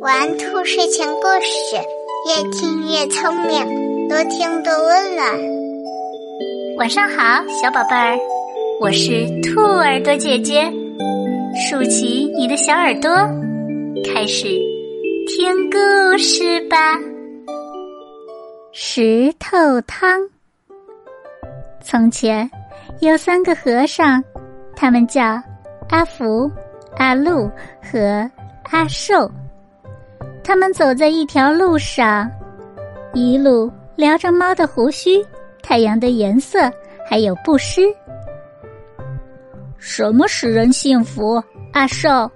玩兔睡前故事，越听越聪明，多听多温暖。晚上好，小宝贝儿，我是兔耳朵姐姐，竖起你的小耳朵，开始听故事吧。石头汤。从前有三个和尚，他们叫阿福、阿禄和阿寿。他们走在一条路上，一路聊着猫的胡须、太阳的颜色，还有布施。什么使人幸福？阿寿，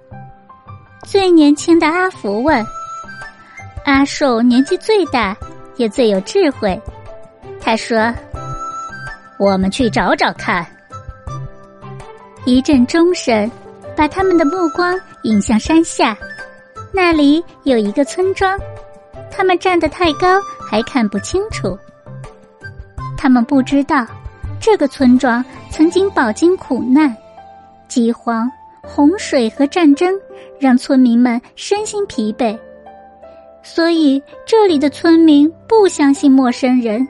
最年轻的阿福问。阿寿年纪最大，也最有智慧。他说：“我们去找找看。”一阵钟声把他们的目光引向山下。那里有一个村庄，他们站得太高，还看不清楚。他们不知道，这个村庄曾经饱经苦难，饥荒、洪水和战争让村民们身心疲惫，所以这里的村民不相信陌生人，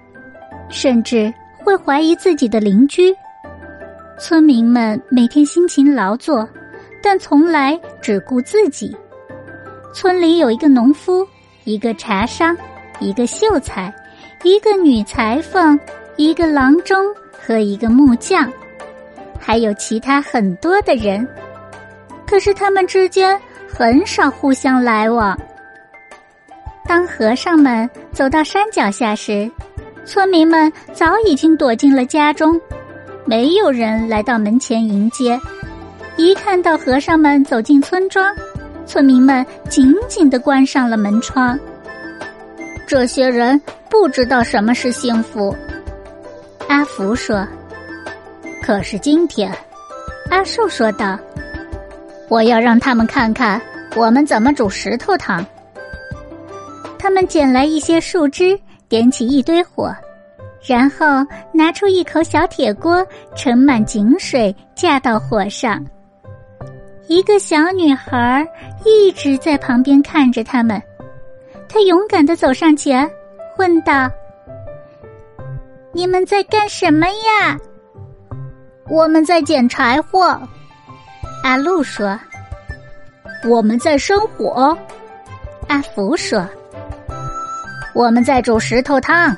甚至会怀疑自己的邻居。村民们每天辛勤劳作，但从来只顾自己。村里有一个农夫，一个茶商，一个秀才，一个女裁缝，一个郎中和一个木匠，还有其他很多的人。可是他们之间很少互相来往。当和尚们走到山脚下时，村民们早已经躲进了家中，没有人来到门前迎接。一看到和尚们走进村庄，村民们紧紧的关上了门窗。这些人不知道什么是幸福。阿福说：“可是今天，阿寿说道，我要让他们看看我们怎么煮石头汤。”他们捡来一些树枝，点起一堆火，然后拿出一口小铁锅，盛满井水，架到火上。一个小女孩一直在旁边看着他们，她勇敢的走上前，问道：“你们在干什么呀？”“我们在捡柴火。”阿路说。“我们在生火。”阿福说。“我们在煮石头汤。”“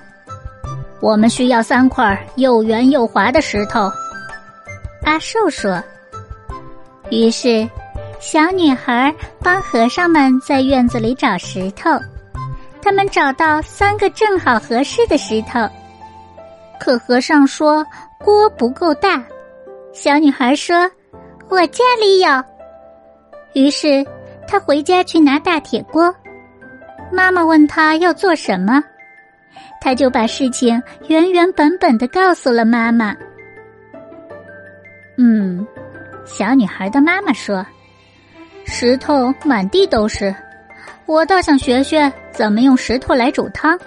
我们需要三块又圆又滑的石头。”阿寿说。于是，小女孩帮和尚们在院子里找石头。他们找到三个正好合适的石头，可和尚说锅不够大。小女孩说：“我家里有。”于是她回家去拿大铁锅。妈妈问她要做什么，她就把事情原原本本的告诉了妈妈。嗯。小女孩的妈妈说：“石头满地都是，我倒想学学怎么用石头来煮汤。”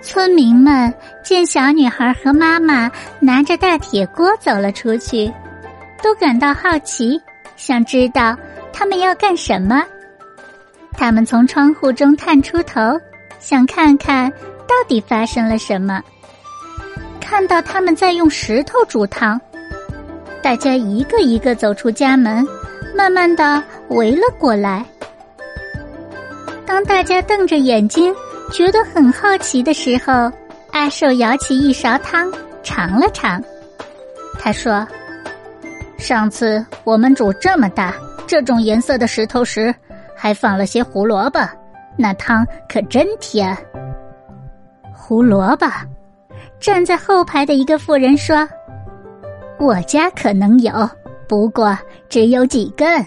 村民们见小女孩和妈妈拿着大铁锅走了出去，都感到好奇，想知道他们要干什么。他们从窗户中探出头，想看看到底发生了什么。看到他们在用石头煮汤。大家一个一个走出家门，慢慢的围了过来。当大家瞪着眼睛，觉得很好奇的时候，阿寿舀起一勺汤尝了尝。他说：“上次我们煮这么大、这种颜色的石头时，还放了些胡萝卜，那汤可真甜。”胡萝卜，站在后排的一个妇人说。我家可能有，不过只有几根。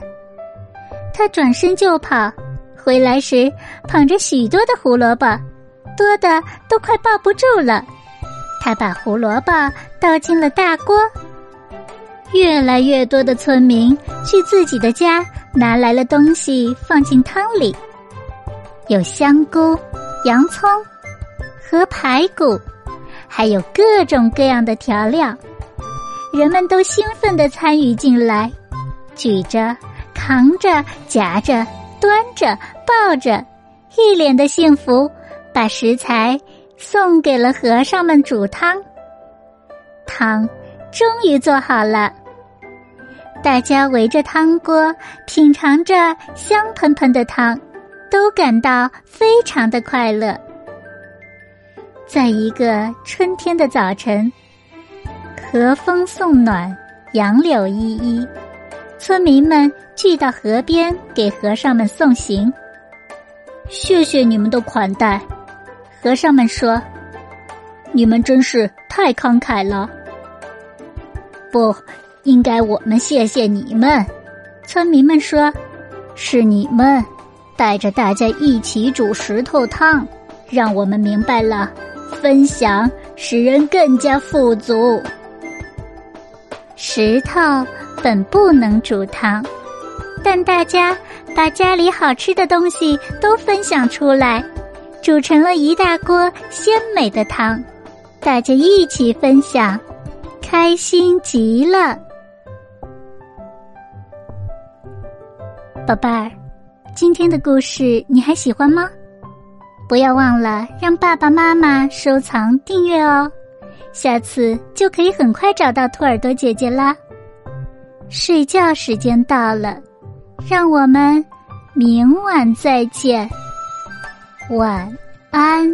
他转身就跑，回来时捧着许多的胡萝卜，多的都快抱不住了。他把胡萝卜倒进了大锅。越来越多的村民去自己的家拿来了东西，放进汤里，有香菇、洋葱和排骨，还有各种各样的调料。人们都兴奋地参与进来，举着、扛着、夹着、端着、抱着，一脸的幸福，把食材送给了和尚们煮汤。汤终于做好了，大家围着汤锅品尝着香喷喷的汤，都感到非常的快乐。在一个春天的早晨，和风送暖，杨柳依依，村民们聚到河边给和尚们送行。谢谢你们的款待，和尚们说：“你们真是太慷慨了。”不，应该我们谢谢你们。村民们说：“是你们带着大家一起煮石头汤，让我们明白了，分享使人更加富足。”石头本不能煮汤，但大家把家里好吃的东西都分享出来，煮成了一大锅鲜美的汤，大家一起分享。开心极了，宝贝儿，今天的故事你还喜欢吗？不要忘了让爸爸妈妈收藏订阅哦，下次就可以很快找到兔耳朵姐姐啦。睡觉时间到了，让我们明晚再见，晚安。